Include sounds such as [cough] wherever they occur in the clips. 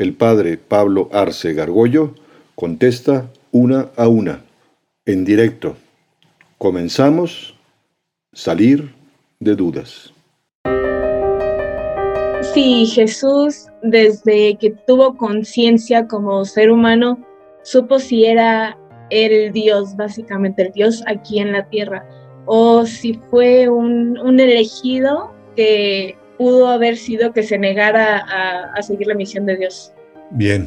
El padre Pablo Arce Gargollo contesta una a una, en directo. Comenzamos. Salir de dudas. Sí, Jesús, desde que tuvo conciencia como ser humano, supo si era el Dios, básicamente el Dios aquí en la tierra, o si fue un, un elegido que pudo haber sido que se negara a, seguir la misión de Dios? Bien,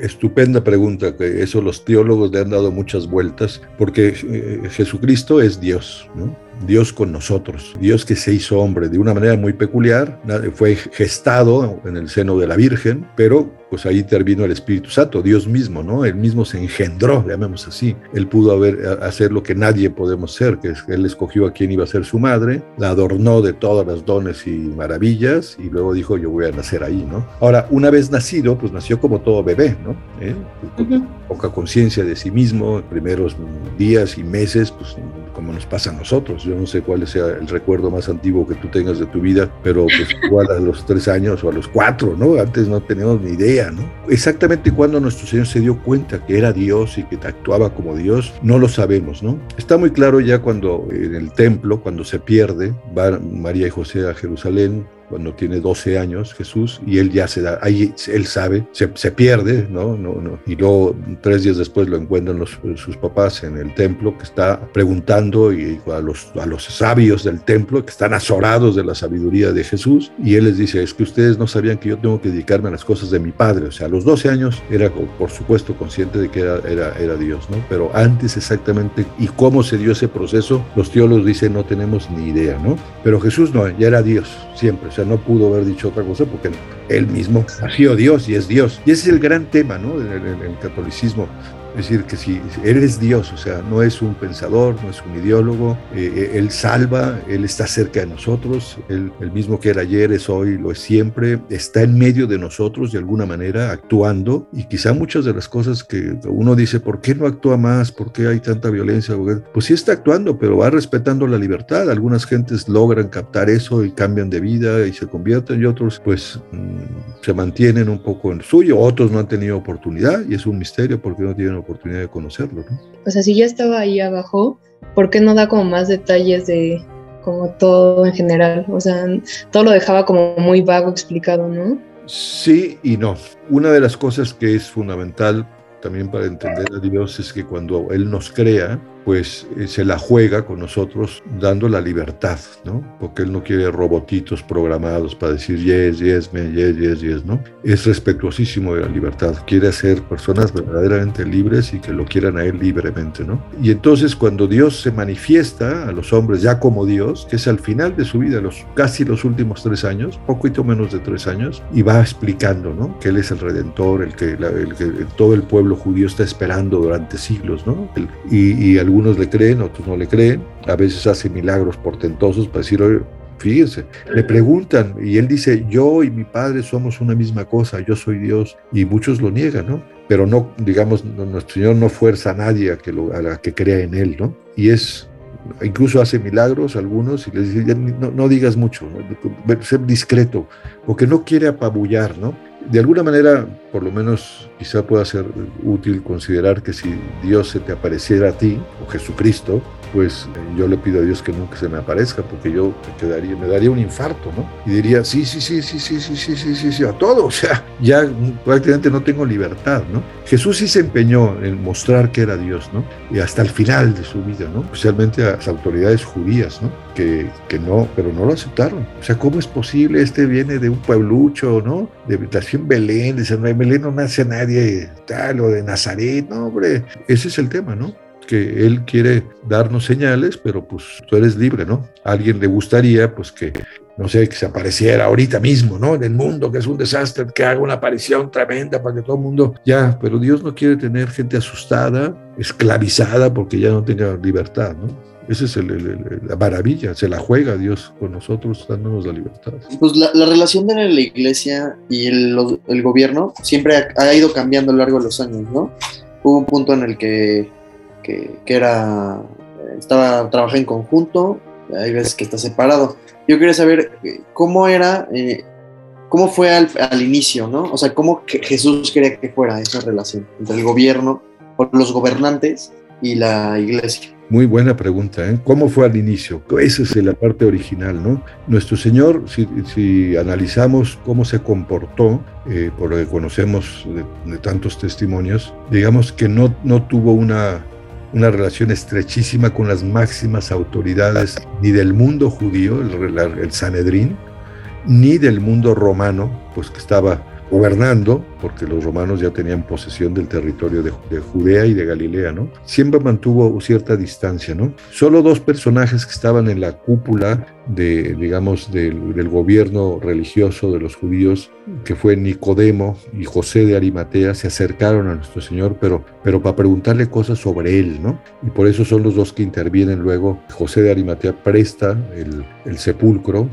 Estupenda pregunta, que eso los teólogos le han dado muchas vueltas, porque eh, Jesucristo es Dios, ¿no? Dios con nosotros, Dios que se hizo hombre de una manera muy peculiar, fue gestado en el seno de la Virgen, pero pues ahí intervino el Espíritu Santo, Dios mismo, ¿no? Él mismo se engendró, llamemos así. Él pudo haber, hacer lo que nadie podemos ser, que es que él escogió a quién iba a ser su madre, la adornó de todas las dones y maravillas y luego dijo, yo voy a nacer ahí, ¿no? Ahora, una vez nacido, pues nació como todo bebé, ¿no? ¿Eh? Con poca conciencia de sí mismo, primeros días y meses, pues como nos pasa a nosotros. Yo no sé cuál sea el recuerdo más antiguo que tú tengas de tu vida, pero pues [laughs] igual a los tres años o a los cuatro, ¿no? Antes no teníamos ni idea, ¿no? Exactamente cuando nuestro Señor se dio cuenta que era Dios y que actuaba como Dios, no lo sabemos, ¿no? Está muy claro ya cuando en el templo, cuando se pierde, van María y José a Jerusalén, cuando tiene 12 años Jesús y él ya se da, ahí él sabe, se, se pierde, ¿no? No, ¿no? Y luego tres días después lo encuentran los, sus papás en el templo que está preguntando y a los, a los sabios del templo que están azorados de la sabiduría de Jesús y él les dice, es que ustedes no sabían que yo tengo que dedicarme a las cosas de mi padre, o sea, a los 12 años era por supuesto consciente de que era, era, era Dios, ¿no? Pero antes exactamente y cómo se dio ese proceso, los teólogos dicen no tenemos ni idea, ¿no? Pero Jesús no, ya era Dios siempre, o sea, no pudo haber dicho otra cosa porque él mismo nació Dios y es Dios. Y ese es el gran tema ¿no? en el catolicismo. Es decir, que si eres Dios, o sea, no es un pensador, no es un ideólogo, eh, eh, Él salva, Él está cerca de nosotros, él, el mismo que era ayer, es hoy, lo es siempre, está en medio de nosotros de alguna manera, actuando, y quizá muchas de las cosas que uno dice, ¿por qué no actúa más? ¿Por qué hay tanta violencia? Pues sí está actuando, pero va respetando la libertad. Algunas gentes logran captar eso y cambian de vida y se convierten, y otros pues mm, se mantienen un poco en suyo, otros no han tenido oportunidad, y es un misterio porque no tienen oportunidad de conocerlo. ¿no? O sea, si ya estaba ahí abajo, ¿por qué no da como más detalles de como todo en general? O sea, todo lo dejaba como muy vago explicado, ¿no? Sí y no. Una de las cosas que es fundamental también para entender a Dios es que cuando Él nos crea, pues eh, se la juega con nosotros dando la libertad, ¿no? Porque Él no quiere robotitos programados para decir yes, yes, me, yes, yes, yes, ¿no? Es respetuosísimo de la libertad, quiere hacer personas verdaderamente libres y que lo quieran a Él libremente, ¿no? Y entonces cuando Dios se manifiesta a los hombres ya como Dios, que es al final de su vida, los, casi los últimos tres años, poquito menos de tres años, y va explicando, ¿no? Que Él es el Redentor, el que, el que todo el pueblo judío está esperando durante siglos, ¿no? y, y algunos le creen, otros no le creen, a veces hace milagros portentosos para decir, oye, fíjense, le preguntan y él dice, yo y mi padre somos una misma cosa, yo soy Dios, y muchos lo niegan, ¿no? Pero no, digamos, nuestro Señor no fuerza a nadie a que, lo, a que crea en Él, ¿no? Y es, incluso hace milagros algunos y les dice, no, no digas mucho, ¿no? ser discreto, porque no quiere apabullar, ¿no? De alguna manera, por lo menos quizá pueda ser útil considerar que si Dios se te apareciera a ti, o Jesucristo, pues yo le pido a Dios que nunca se me aparezca, porque yo quedaría, me daría un infarto, ¿no? Y diría, sí, sí, sí, sí, sí, sí, sí, sí, sí, sí, a todo, [laughs] o sea, ya prácticamente no tengo libertad, ¿no? Jesús sí se empeñó en mostrar que era Dios, ¿no? Y hasta el final de su vida, ¿no? Especialmente a las autoridades judías, ¿no? Que, que no, pero no lo aceptaron. O sea, ¿cómo es posible? Este viene de un pueblucho, ¿no? De nació en Belén, dice, en Belén no nace nadie tal, o de Nazaret, no, hombre. Ese es el tema, ¿no? Que él quiere darnos señales, pero pues tú eres libre, ¿no? A alguien le gustaría pues que no sé, que se apareciera ahorita mismo, ¿no? En el mundo, que es un desastre, que haga una aparición tremenda para que todo el mundo, ya, pero Dios no quiere tener gente asustada, esclavizada, porque ya no tenga libertad, ¿no? Esa es la maravilla, se la juega Dios con nosotros dándonos la libertad. Pues la, relación de la iglesia y el, gobierno siempre ha, ido cambiando a lo largo de los años, ¿no? Hubo un punto en el que, que, era, estaba, trabajando en conjunto, hay veces que está separado. Yo quería saber eh, cómo era, eh, cómo fue al, al, inicio, ¿no? O sea, cómo Jesús quería que fuera esa relación entre el gobierno, o los gobernantes y la iglesia. Muy buena pregunta, ¿eh? ¿Cómo fue al inicio? Esa es la parte original, ¿no? Nuestro Señor, si, analizamos cómo se comportó, eh, por lo que conocemos de, tantos testimonios, digamos que no, no tuvo una, una relación estrechísima con las máximas autoridades ni del mundo judío, el, el Sanedrín, ni del mundo romano, pues que estaba gobernando, porque los romanos ya tenían posesión del territorio de, Judea y de Galilea, ¿no? Siempre mantuvo cierta distancia, ¿no? Solo dos personajes que estaban en la cúpula de, digamos, del, gobierno religioso de los judíos, que fue Nicodemo y José de Arimatea, se acercaron a nuestro Señor, pero, pero para preguntarle cosas sobre él, ¿no? Y por eso son los dos que intervienen luego. José de Arimatea presta el, el sepulcro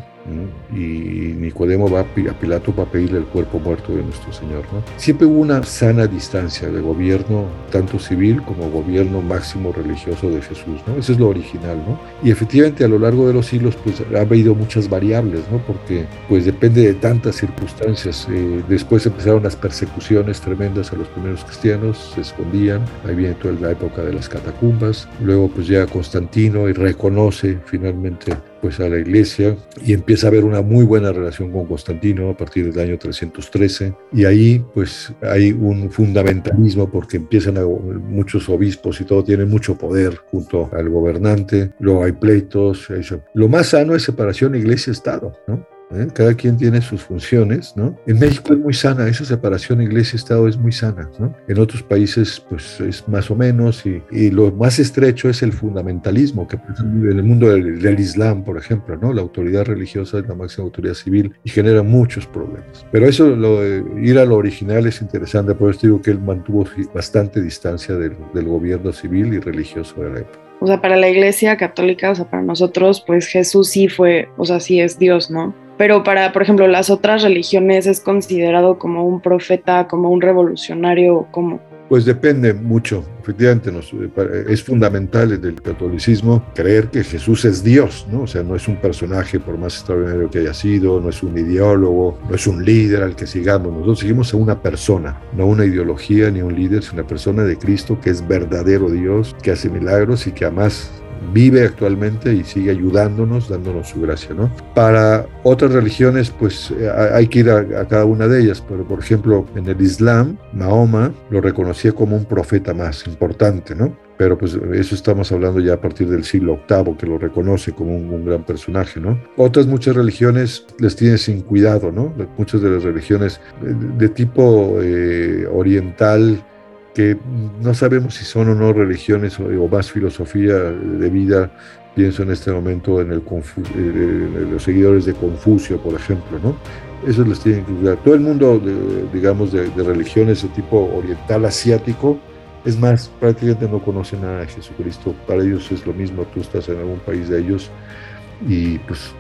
y Nicodemo va a Pilato para pedirle el cuerpo muerto de nuestro Señor. ¿no? Siempre hubo una sana distancia de gobierno, tanto civil como gobierno máximo religioso de Jesús. ¿no? Eso es lo original. ¿no? Y efectivamente a lo largo de los siglos pues, ha habido muchas variables, ¿no? porque pues, depende de tantas circunstancias. Eh, después empezaron las persecuciones tremendas a los primeros cristianos, se escondían, ahí viene toda la época de las catacumbas. Luego pues llega Constantino y reconoce finalmente pues a la iglesia y empieza a haber una muy buena relación con Constantino a partir del año 313 y ahí pues hay un fundamentalismo porque empiezan a, muchos obispos y todo tienen mucho poder junto al gobernante, luego hay pleitos, eso. lo más sano es separación iglesia-estado, ¿no? ¿Eh? Cada quien tiene sus funciones, ¿no? En México es muy sana, esa separación iglesia-estado es muy sana, ¿no? En otros países, pues es más o menos, y, y lo más estrecho es el fundamentalismo que en el mundo del, Islam, por ejemplo, ¿no? La autoridad religiosa es la máxima autoridad civil y genera muchos problemas. Pero eso, lo, ir a lo original es interesante, por eso digo que él mantuvo bastante distancia del, del gobierno civil y religioso de la época. O sea, para la iglesia católica, o sea, para nosotros, pues Jesús sí fue, o sea, sí es Dios, ¿no? Pero para, por ejemplo, las otras religiones es considerado como un profeta, como un revolucionario, como... Pues depende mucho, efectivamente, eh, es fundamental en el catolicismo creer que Jesús es Dios, ¿no? O sea, no es un personaje por más extraordinario que haya sido, no es un ideólogo, no es un líder al que sigamos, nosotros seguimos a una persona, no una ideología ni un líder, sino una persona de Cristo que es verdadero Dios, que hace milagros y que además vive actualmente y sigue ayudándonos, dándonos su gracia, ¿no? Para otras religiones, pues eh, hay que ir a, cada una de ellas, pero por ejemplo, en el Islam, Mahoma lo reconocía como un profeta más importante, ¿no? Pero pues eso estamos hablando ya a partir del siglo VIII, que lo reconoce como un, gran personaje, ¿no? Otras muchas religiones les tienen sin cuidado, ¿no? Muchas de las religiones de, tipo eh, oriental, no sabemos si son o no religiones o, más filosofía de vida. Pienso en este momento en, el eh, los seguidores de Confucio, por ejemplo, ¿no? Eso les tienen que cuidar. Todo el mundo, digamos, de, religiones de tipo oriental, asiático, es más, prácticamente no conoce nada de Jesucristo. Para ellos es lo mismo, tú estás en algún país de ellos y pues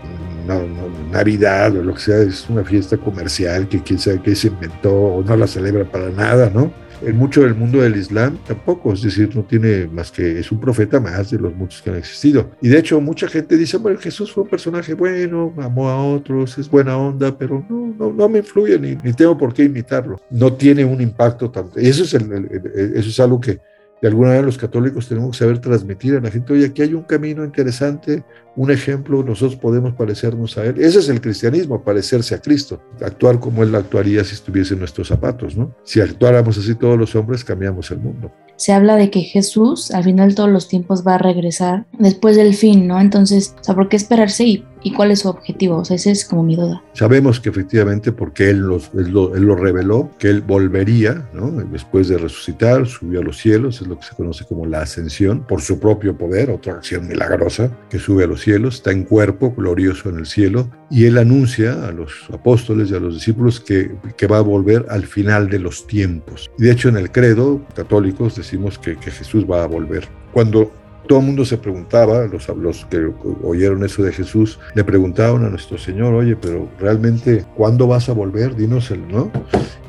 Navidad o lo que sea es una fiesta comercial que quién sabe qué se inventó o no la celebra para nada, ¿no? En mucho del mundo del Islam tampoco, es decir, no tiene más que, es un profeta más de los muchos que han existido. Y de hecho mucha gente dice, bueno, Jesús fue un personaje bueno, amó a otros, es buena onda, pero no, no, no me influye ni, ni tengo por qué imitarlo. No tiene un impacto tanto. Eso es, eso es algo que de alguna manera los católicos tenemos que saber transmitir a la gente, oye, aquí hay un camino interesante, un ejemplo, nosotros podemos parecernos a Él. Ese es el cristianismo, parecerse a Cristo, actuar como Él actuaría si estuviese en nuestros zapatos, ¿no? Si actuáramos así todos los hombres, cambiamos el mundo. Se habla de que Jesús al final de todos los tiempos va a regresar después del fin, ¿no? Entonces, o sea, ¿por qué esperarse y ¿Y cuál es su objetivo? O sea, esa es como mi duda. Sabemos que efectivamente, porque él, él, lo, reveló, que él volvería, ¿no? después de resucitar, subió a los cielos, es lo que se conoce como la ascensión, por su propio poder, otra acción milagrosa que sube a los cielos está en cuerpo glorioso en el cielo, y él anuncia a los apóstoles y a los discípulos que, que va a volver al final de los tiempos. Y de hecho en el credo católicos decimos que, que Jesús va a volver. Cuando todo el mundo se preguntaba, los, los que oyeron eso de Jesús, le preguntaban a nuestro Señor, oye, pero realmente, ¿cuándo vas a volver? Dinos el, ¿no?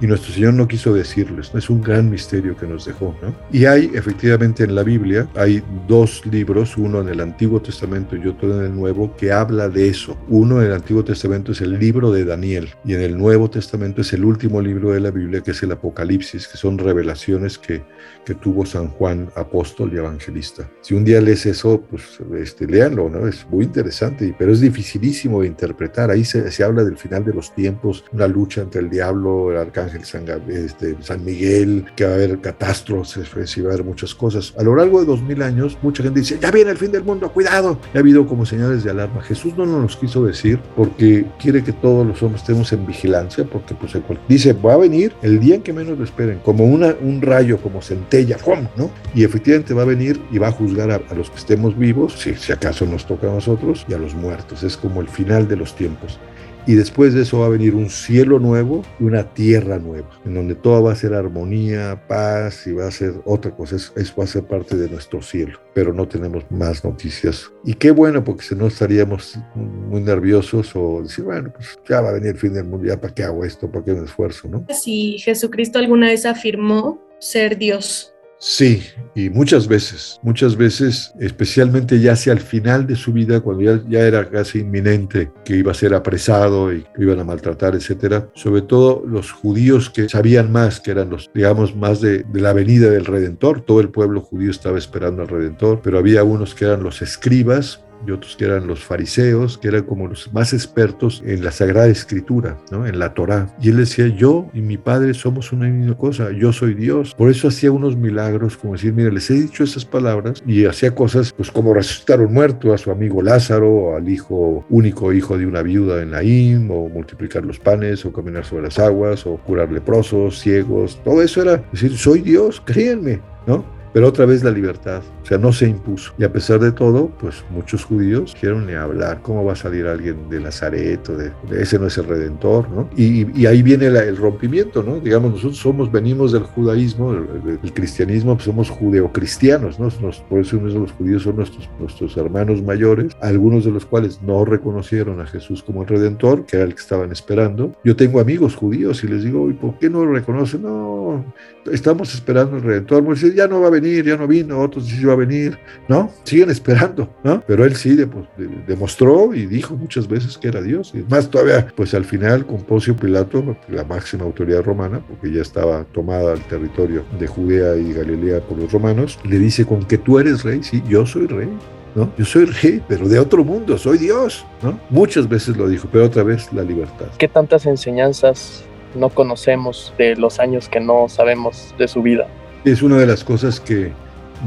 Y nuestro Señor no quiso decirles, es un gran misterio que nos dejó, ¿no? Y hay efectivamente en la Biblia, hay dos libros, uno en el Antiguo Testamento y otro en el Nuevo, que habla de eso. Uno en el Antiguo Testamento es el libro de Daniel y en el Nuevo Testamento es el último libro de la Biblia, que es el Apocalipsis, que son revelaciones que, que tuvo San Juan, apóstol y evangelista. Si un día lees eso, pues este, léanlo, ¿no? Es muy interesante, pero es dificilísimo de interpretar. Ahí se, se habla del final de los tiempos, una lucha entre el diablo, el arcángel San, este, San Miguel, que va a haber catástrofes, y va a haber muchas cosas. A lo largo de dos mil años, mucha gente dice, ya viene el fin del mundo, cuidado. Y ha habido como señales de alarma. Jesús no nos los quiso decir porque quiere que todos los hombres estemos en vigilancia, porque pues dice, va a venir el día en que menos lo esperen, como una, un rayo, como centella, ¿no? Y efectivamente va a venir y va a juzgar a, a los que estemos vivos, si, acaso nos toca a nosotros, y a los muertos. Es como el final de los tiempos y después de eso va a venir un cielo nuevo y una tierra nueva, en donde todo va a ser armonía, paz y va a ser otra cosa, eso va a ser parte de nuestro cielo, pero no tenemos más noticias. Y qué bueno, porque si no estaríamos muy nerviosos o decir, bueno, pues ya va a venir el fin del mundo, ya para qué hago esto, para qué me esfuerzo, ¿no? Si Jesucristo alguna vez afirmó ser Dios, Sí, y muchas veces, muchas veces, especialmente ya hacia el final de su vida, cuando ya, ya, era casi inminente que iba a ser apresado y que iban a maltratar, etcétera, sobre todo los judíos que sabían más, que eran los, digamos, más de, de la venida del Redentor, todo el pueblo judío estaba esperando al Redentor, pero había unos que eran los escribas, y otros que eran los fariseos, que eran como los más expertos en la Sagrada Escritura, ¿no? en la Torá. Y él decía, yo y mi padre somos una misma cosa, yo soy Dios. Por eso hacía unos milagros, como decir, mira, les he dicho esas palabras, y hacía cosas, pues como resucitar un muerto, a su amigo Lázaro, al hijo, único hijo de una viuda en Naim, o multiplicar los panes, o caminar sobre las aguas, o curar leprosos, ciegos, todo eso era decir, soy Dios, créanme, ¿no? Pero otra vez la libertad, o sea, no se impuso. Y a pesar de todo, pues muchos judíos quieren ni hablar. ¿Cómo va a salir alguien de Nazaret o de, de ese no es el Redentor, ¿no? Y, y ahí viene la, el rompimiento, ¿no? Digamos, nosotros somos, venimos del judaísmo, el, cristianismo, pues somos judeocristianos, ¿no? Nos, por eso los judíos son nuestros, nuestros hermanos mayores, algunos de los cuales no reconocieron a Jesús como el Redentor, que era el que estaban esperando. Yo tengo amigos judíos y les digo, ¿y por qué no lo reconocen? No, estamos esperando el Redentor. Pues ya no va a venir, ya no vino, otros sí va a venir, ¿no? Siguen esperando, ¿no? Pero él sí de, de, demostró y dijo muchas veces que era Dios. Y más todavía, pues al final con Poncio Pilato, la máxima autoridad romana, porque ya estaba tomada el territorio de Judea y Galilea por los romanos, le dice, con que tú eres rey, sí, yo soy rey. ¿No? Yo soy rey, pero de otro mundo, soy Dios, ¿no? Muchas veces lo dijo, pero otra vez la libertad. ¿Qué tantas enseñanzas no conocemos de los años que no sabemos de su vida? Es una de las cosas que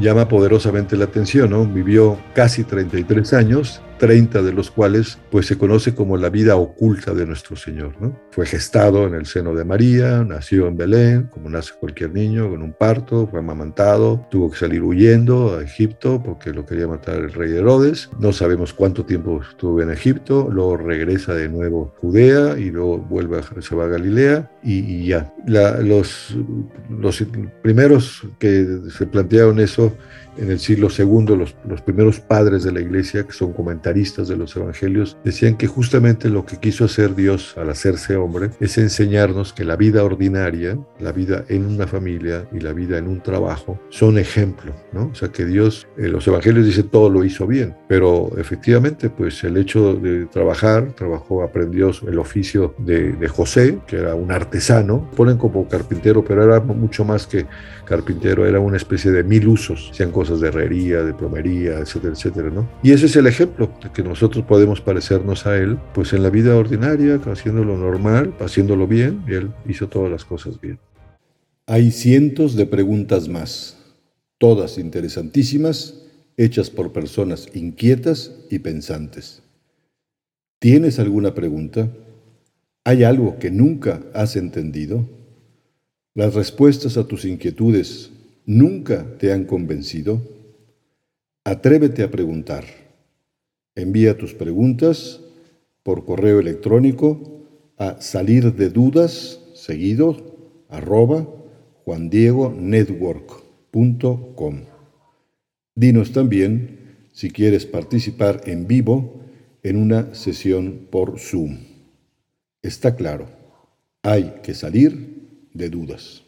llama poderosamente la atención, ¿no? Vivió casi 33 años, 30 de los cuales pues se conoce como la vida oculta de nuestro Señor. Fue gestado en el seno de María, nació en Belén, como nace cualquier niño, con un parto, fue amamantado, tuvo que salir huyendo a Egipto porque lo quería matar el rey Herodes, no sabemos cuánto tiempo estuvo en Egipto, luego regresa de nuevo a Judea y luego vuelve a, se va a Galilea y, ya. Los primeros que se plantearon eso en el siglo II, los, los, primeros padres de la iglesia, que son comentaristas de los evangelios, decían que justamente lo que quiso hacer Dios al hacerse hombre es enseñarnos que la vida ordinaria, la vida en una familia y la vida en un trabajo son ejemplo, ¿no? O sea, que Dios, eh, los evangelios dicen todo lo hizo bien, pero efectivamente, pues el hecho de trabajar, trabajó, aprendió el oficio de, de José, que era un artesano, ponen como carpintero, pero era mucho más que carpintero, era una especie de mil usos, sean cosas de herrería, de plomería, etcétera, etcétera, ¿no? Y ese es el ejemplo de que nosotros podemos parecernos a él, pues en la vida ordinaria, haciéndolo normal, haciéndolo bien, y él hizo todas las cosas bien. Hay cientos de preguntas más, todas interesantísimas, hechas por personas inquietas y pensantes. ¿Tienes alguna pregunta? ¿Hay algo que nunca has entendido? ¿Las respuestas a tus inquietudes nunca te han convencido? Atrévete a preguntar. Envía tus preguntas por correo electrónico a salir de dudas seguido arroba juandiegonetwork.com. Dinos también si quieres participar en vivo en una sesión por Zoom. Está claro, hay que salir de dudas.